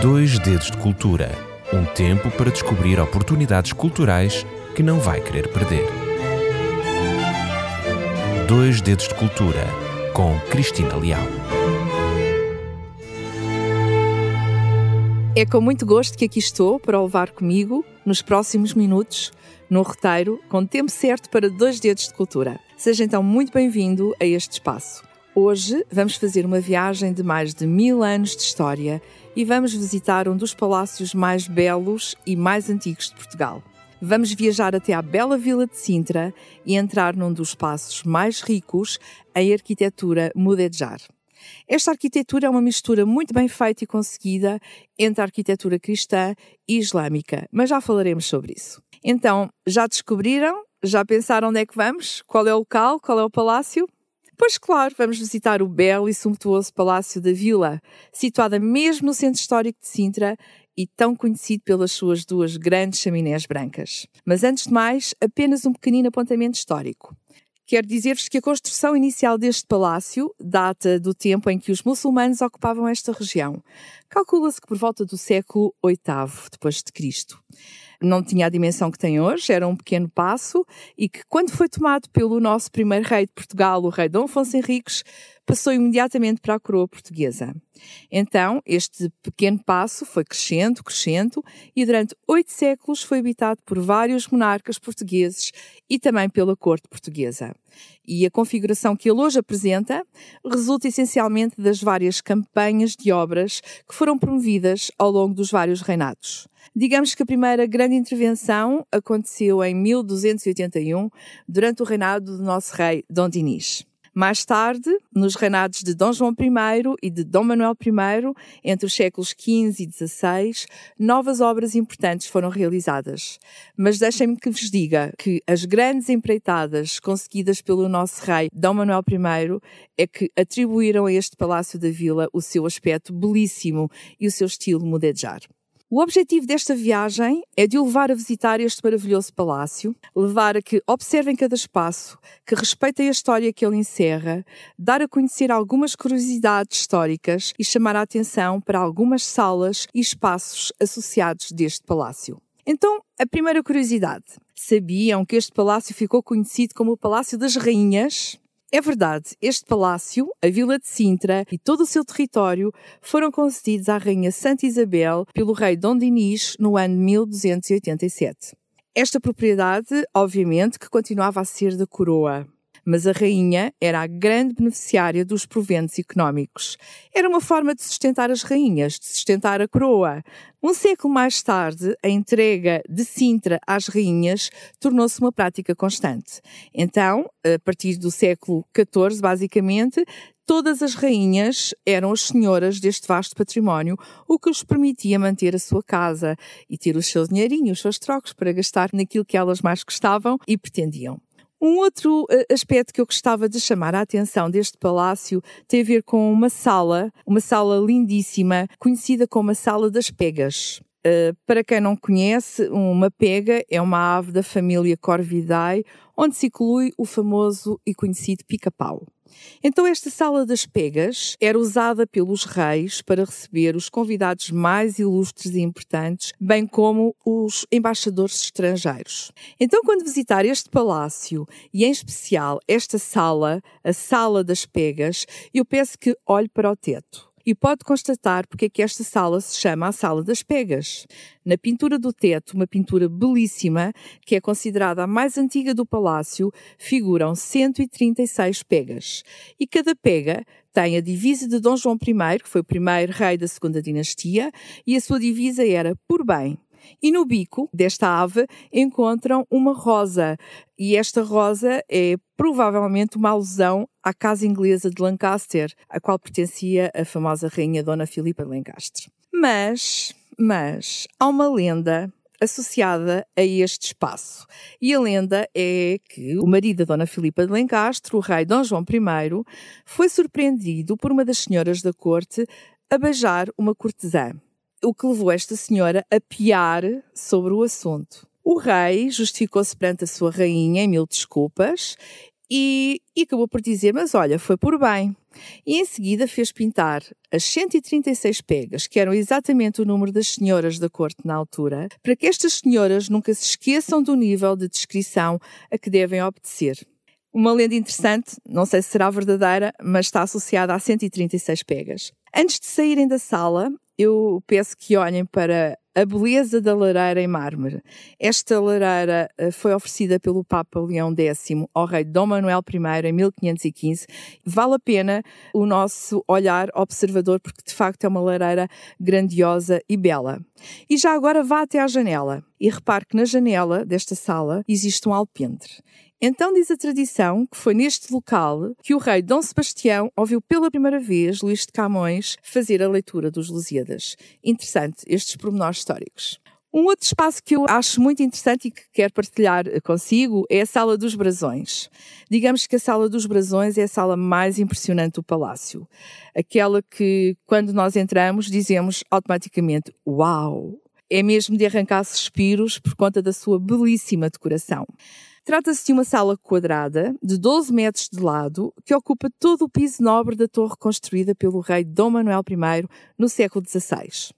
Dois Dedos de Cultura um tempo para descobrir oportunidades culturais que não vai querer perder. Dois Dedos de Cultura com Cristina Leal. É com muito gosto que aqui estou para levar comigo nos próximos minutos no roteiro com tempo certo para dois dedos de cultura. Seja então muito bem-vindo a este espaço. Hoje vamos fazer uma viagem de mais de mil anos de história e vamos visitar um dos palácios mais belos e mais antigos de Portugal. Vamos viajar até à bela vila de Sintra e entrar num dos espaços mais ricos em arquitetura mudejar. Esta arquitetura é uma mistura muito bem feita e conseguida entre a arquitetura cristã e islâmica, mas já falaremos sobre isso. Então, já descobriram? Já pensaram onde é que vamos? Qual é o local? Qual é o palácio? Pois claro, vamos visitar o belo e sumptuoso Palácio da Vila, situado mesmo no centro histórico de Sintra e tão conhecido pelas suas duas grandes chaminés brancas. Mas antes de mais, apenas um pequenino apontamento histórico. Quero dizer-vos que a construção inicial deste palácio data do tempo em que os muçulmanos ocupavam esta região. Calcula-se que por volta do século VIII depois de Cristo não tinha a dimensão que tem hoje, era um pequeno passo e que, quando foi tomado pelo nosso primeiro rei de Portugal, o rei Dom Afonso Henriques, passou imediatamente para a coroa portuguesa. Então, este pequeno passo foi crescendo, crescendo, e durante oito séculos foi habitado por vários monarcas portugueses e também pela corte portuguesa. E a configuração que ele hoje apresenta resulta essencialmente das várias campanhas de obras que foram promovidas ao longo dos vários reinados. Digamos que a primeira grande intervenção aconteceu em 1281, durante o reinado do nosso rei Dom Dinis. Mais tarde, nos reinados de Dom João I e de Dom Manuel I, entre os séculos XV e XVI, novas obras importantes foram realizadas. Mas deixem-me que vos diga que as grandes empreitadas conseguidas pelo nosso rei Dom Manuel I é que atribuíram a este Palácio da Vila o seu aspecto belíssimo e o seu estilo mudejar. O objetivo desta viagem é de o levar a visitar este maravilhoso palácio, levar a que observem cada espaço, que respeitem a história que ele encerra, dar a conhecer algumas curiosidades históricas e chamar a atenção para algumas salas e espaços associados deste palácio. Então, a primeira curiosidade. Sabiam que este palácio ficou conhecido como o Palácio das Rainhas? É verdade, este palácio, a Vila de Sintra e todo o seu território foram concedidos à Rainha Santa Isabel pelo rei Dom Dinis no ano 1287. Esta propriedade, obviamente, que continuava a ser da coroa mas a rainha era a grande beneficiária dos proventos económicos. Era uma forma de sustentar as rainhas, de sustentar a coroa. Um século mais tarde, a entrega de Sintra às rainhas tornou-se uma prática constante. Então, a partir do século XIV, basicamente, todas as rainhas eram as senhoras deste vasto património, o que os permitia manter a sua casa e ter os seus dinheirinhos, os seus trocos para gastar naquilo que elas mais gostavam e pretendiam. Um outro eh, aspecto que eu gostava de chamar a atenção deste palácio tem a ver com uma sala, uma sala lindíssima, conhecida como a Sala das Pegas. Uh, para quem não conhece, uma pega é uma ave da família Corvidae, onde se inclui o famoso e conhecido pica-pau. Então, esta sala das pegas era usada pelos reis para receber os convidados mais ilustres e importantes, bem como os embaixadores estrangeiros. Então, quando visitar este palácio e, em especial, esta sala, a Sala das Pegas, eu peço que olhe para o teto e pode constatar porque é que esta sala se chama a Sala das Pegas. Na pintura do teto, uma pintura belíssima, que é considerada a mais antiga do palácio, figuram 136 pegas. E cada pega tem a divisa de Dom João I, que foi o primeiro rei da segunda dinastia, e a sua divisa era por bem. E no bico desta ave encontram uma rosa, e esta rosa é provavelmente uma alusão à casa inglesa de Lancaster, a qual pertencia a famosa rainha Dona Filipa de Lancaster. Mas, mas, há uma lenda associada a este espaço. E a lenda é que o marido da Dona Filipa de Lencastre, o rei Dom João I, foi surpreendido por uma das senhoras da corte a beijar uma cortesã o que levou esta senhora a piar sobre o assunto. O rei justificou-se perante a sua rainha em mil desculpas e, e acabou por dizer: Mas olha, foi por bem. E em seguida fez pintar as 136 pegas, que eram exatamente o número das senhoras da corte na altura, para que estas senhoras nunca se esqueçam do nível de descrição a que devem obedecer. Uma lenda interessante, não sei se será verdadeira, mas está associada a 136 pegas. Antes de saírem da sala, eu peço que olhem para a beleza da lareira em mármore. Esta lareira eh, foi oferecida pelo Papa Leão X ao rei Dom Manuel I em 1515. Vale a pena o nosso olhar observador, porque de facto é uma lareira grandiosa e bela. E já agora vá até à janela e repare que na janela desta sala existe um alpendre. Então diz a tradição que foi neste local que o rei Dom Sebastião ouviu pela primeira vez Luís de Camões fazer a leitura dos Lusíadas. Interessante estes pormenores históricos. Um outro espaço que eu acho muito interessante e que quero partilhar consigo é a Sala dos Brasões. Digamos que a Sala dos Brasões é a sala mais impressionante do palácio. Aquela que, quando nós entramos, dizemos automaticamente: Uau! É mesmo de arrancar suspiros por conta da sua belíssima decoração. Trata-se de uma sala quadrada, de 12 metros de lado, que ocupa todo o piso nobre da torre construída pelo rei Dom Manuel I no século XVI.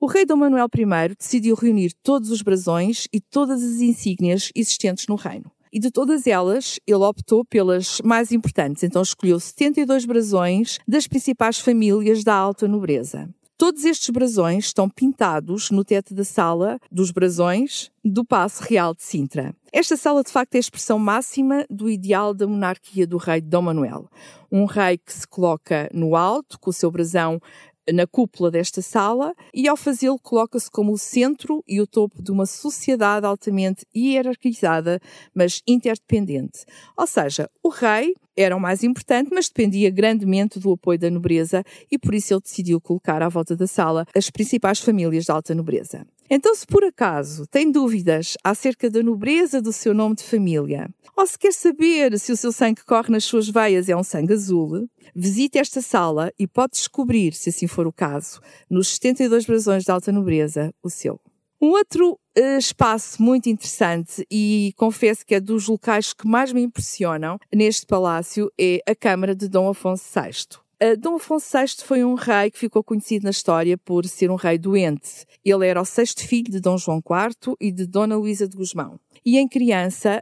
O rei Dom Manuel I decidiu reunir todos os brasões e todas as insígnias existentes no reino. E de todas elas, ele optou pelas mais importantes, então escolheu 72 brasões das principais famílias da alta nobreza. Todos estes brasões estão pintados no teto da sala dos brasões do Paço Real de Sintra. Esta sala, de facto, é a expressão máxima do ideal da monarquia do rei Dom Manuel. Um rei que se coloca no alto, com o seu brasão na cúpula desta sala e, ao fazê-lo, coloca-se como o centro e o topo de uma sociedade altamente hierarquizada, mas interdependente. Ou seja, o rei era o mais importante, mas dependia grandemente do apoio da nobreza e por isso ele decidiu colocar à volta da sala as principais famílias de alta nobreza. Então, se por acaso tem dúvidas acerca da nobreza do seu nome de família, ou se quer saber se o seu sangue que corre nas suas veias é um sangue azul, visite esta sala e pode descobrir, se assim for o caso, nos 72 brasões de alta nobreza, o seu. Um outro uh, espaço muito interessante e confesso que é dos locais que mais me impressionam neste palácio é a Câmara de Dom Afonso VI. Uh, Dom Afonso VI foi um rei que ficou conhecido na história por ser um rei doente. Ele era o sexto filho de Dom João IV e de Dona Luísa de Gusmão. E em criança,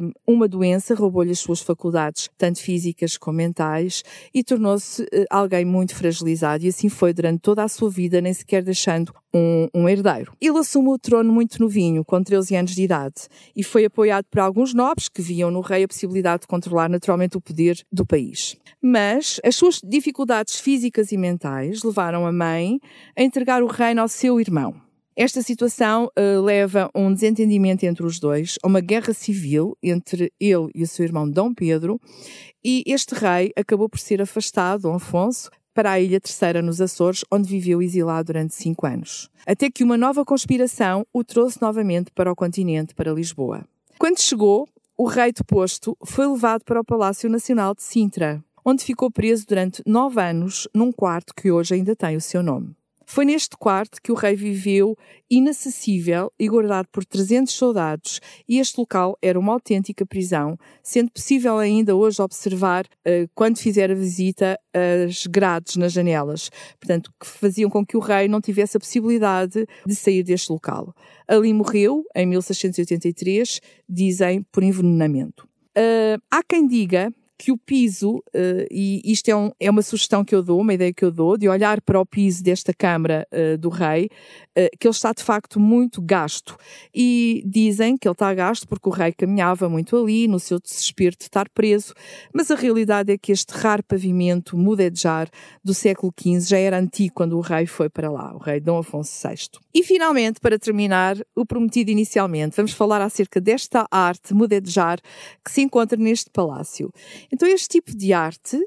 hum, uma doença roubou-lhe as suas faculdades, tanto físicas como mentais, e tornou-se eh, alguém muito fragilizado. E assim foi durante toda a sua vida, nem sequer deixando um, um, herdeiro. Ele assumiu o trono muito novinho, com 13 anos de idade, e foi apoiado por alguns nobres que viam no rei a possibilidade de controlar naturalmente o poder do país. Mas as suas dificuldades físicas e mentais levaram a mãe a entregar o reino ao seu irmão. Esta situação uh, leva a um desentendimento entre os dois, a uma guerra civil entre ele e o seu irmão Dom Pedro, e este rei acabou por ser afastado, Dom Afonso, para a Ilha Terceira nos Açores, onde viveu exilado durante cinco anos. Até que uma nova conspiração o trouxe novamente para o continente, para Lisboa. Quando chegou, o rei deposto foi levado para o Palácio Nacional de Sintra, onde ficou preso durante nove anos num quarto que hoje ainda tem o seu nome. Foi neste quarto que o rei viveu inacessível e guardado por 300 soldados, e este local era uma autêntica prisão, sendo possível ainda hoje observar, uh, quando fizer a visita, as grades nas janelas, portanto, que faziam com que o rei não tivesse a possibilidade de sair deste local. Ali morreu, em 1683, dizem por envenenamento. Uh, há quem diga que o piso, uh, e isto é, um, é, uma sugestão que eu dou, uma ideia que eu dou, de olhar para o piso desta Câmara uh, do Rei, uh, que ele está de facto muito gasto. E dizem que ele está gasto porque o Rei caminhava muito ali, no seu desespero de estar preso, mas a realidade é que este raro pavimento mudejar do século XV já era antigo quando o Rei foi para lá, o Rei Dom Afonso VI. E finalmente, para terminar, o prometido inicialmente, vamos falar acerca desta arte mudejar que se encontra neste palácio. Então, este tipo de arte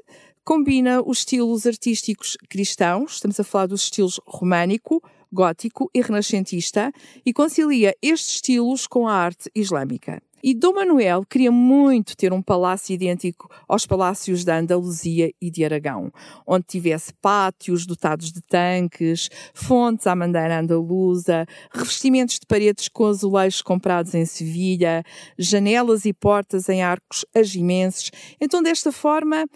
combina os estilos artísticos cristãos, estamos a falar dos estilos românico, gótico e renascentista, e concilia estes estilos com a arte islâmica. E Dom Manuel queria muito ter um palácio idêntico aos palácios da Andaluzia e de Aragão, onde tivesse pátios dotados de tanques, fontes à maneira andaluza, revestimentos de paredes com azulejos comprados em Sevilha, janelas e portas em arcos agimenses. Então, desta forma,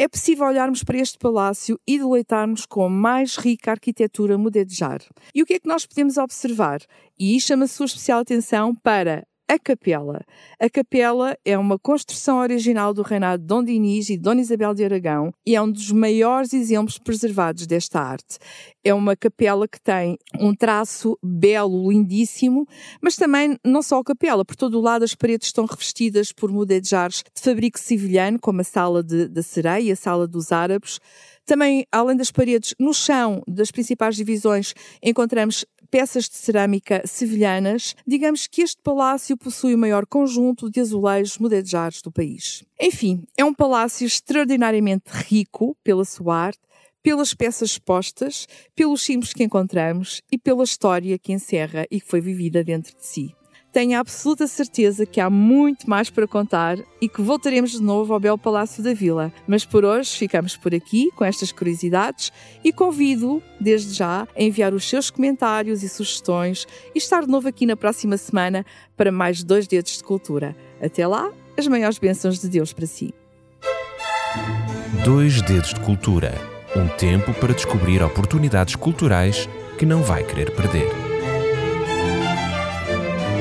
é possível olharmos para este palácio e deleitarmos com a mais rica arquitetura mudejar. E o que é que nós podemos observar? E chama a sua especial atenção para a capela. A capela é uma construção original do reinado de Dom Dinis e Dona Isabel de Aragão e é um dos maiores exemplos preservados desta arte. É uma capela que tem um traço belo, lindíssimo, mas também não só a capela, por todo o lado as paredes estão revestidas por mudejares de fabrico sevilhano, como a sala de, da sereia, a sala dos árabes. Também, além das paredes, no chão das principais divisões encontramos peças de cerâmica sevilhanas, digamos que este palácio possui o maior conjunto de azulejos mudejares do país. Enfim, é um palácio extraordinariamente rico pela sua arte, pelas peças expostas, pelos símbolos que encontramos e pela história que encerra e que foi vivida dentro de si. Tenho a absoluta certeza que há muito mais para contar e que voltaremos de novo ao Belo Palácio da Vila. Mas por hoje ficamos por aqui com estas curiosidades e convido, desde já, a enviar os seus comentários e sugestões e estar de novo aqui na próxima semana para mais dois dedos de cultura. Até lá, as maiores bênçãos de Deus para si. Dois Dedos de Cultura um tempo para descobrir oportunidades culturais que não vai querer perder.